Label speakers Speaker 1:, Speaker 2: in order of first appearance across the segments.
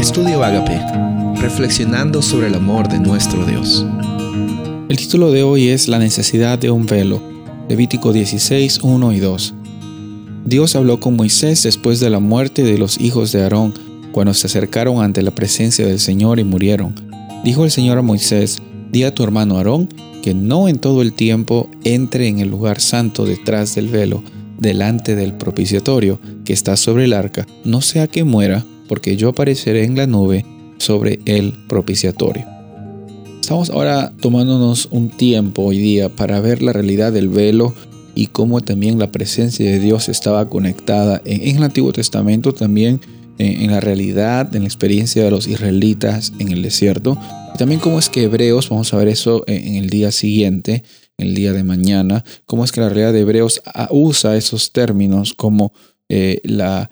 Speaker 1: Estudio Agape, reflexionando sobre el amor de nuestro Dios.
Speaker 2: El título de hoy es La necesidad de un velo, Levítico 16, 1 y 2. Dios habló con Moisés después de la muerte de los hijos de Aarón, cuando se acercaron ante la presencia del Señor y murieron. Dijo el Señor a Moisés, di a tu hermano Aarón que no en todo el tiempo entre en el lugar santo detrás del velo, delante del propiciatorio que está sobre el arca, no sea que muera porque yo apareceré en la nube sobre el propiciatorio. Estamos ahora tomándonos un tiempo hoy día para ver la realidad del velo y cómo también la presencia de Dios estaba conectada en, el Antiguo Testamento también en, la realidad, en la experiencia de los israelitas en el desierto. Y también cómo es que Hebreos, vamos a ver eso en, el día siguiente, en el día de mañana, cómo es que la realidad de Hebreos usa esos términos como eh, la,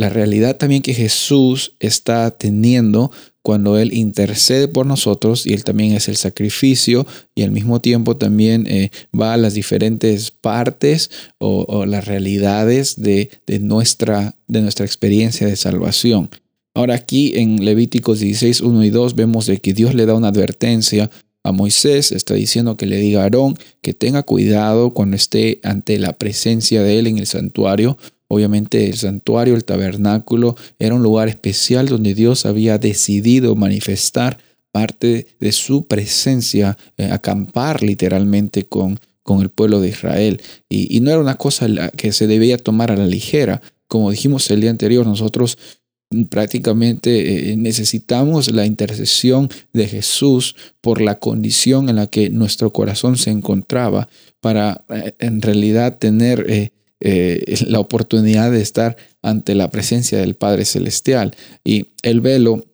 Speaker 2: la realidad también que Jesús está teniendo cuando Él intercede por nosotros y Él también es el sacrificio y al mismo tiempo también eh, va a las diferentes partes o, las realidades de, nuestra, de nuestra experiencia de salvación. Ahora aquí en Levíticos 16, 1 y 2 vemos de que Dios le da una advertencia a Moisés, está diciendo que le diga a Aarón que tenga cuidado cuando esté ante la presencia de Él en el santuario, Obviamente el santuario, el tabernáculo, era un lugar especial donde Dios había decidido manifestar parte de su presencia, eh, acampar literalmente con, con el pueblo de Israel. Y, no era una cosa que se debía tomar a la ligera. Como dijimos el día anterior, nosotros prácticamente eh, necesitamos la intercesión de Jesús por la condición en la que nuestro corazón se encontraba para eh, en realidad tener eh, la oportunidad de estar ante la presencia del Padre Celestial. Y el velo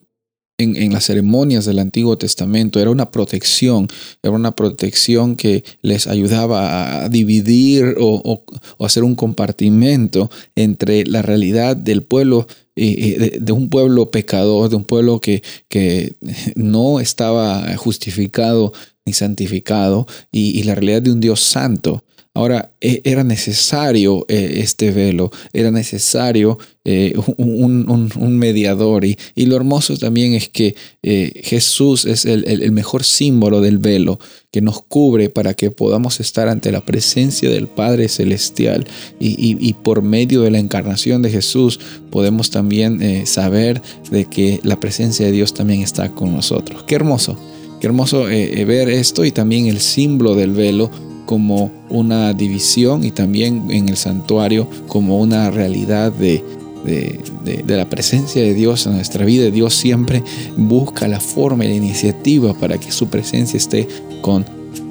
Speaker 2: en, las ceremonias del Antiguo Testamento era una protección, era una protección que les ayudaba a dividir o, hacer un compartimento entre la realidad del pueblo, eh, eh, de, un pueblo pecador, de un pueblo que, que no estaba justificado ni santificado, y la realidad de un Dios santo. Ahora, e, era necesario eh, este velo, era necesario eh, un, mediador. Y, lo hermoso también es que eh, Jesús es el, mejor símbolo del velo que nos cubre para que podamos estar ante la presencia del Padre Celestial. Y, por medio de la encarnación de Jesús podemos también saber de que la presencia de Dios también está con nosotros. Qué hermoso. Qué hermoso ver esto y también el símbolo del velo como una división y también en el santuario como una realidad de, de, la presencia de Dios en nuestra vida. Dios siempre busca la forma y la iniciativa para que su presencia esté con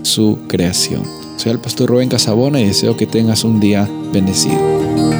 Speaker 2: su creación. Soy el pastor Rubén Casabona y deseo que tengas un día bendecido.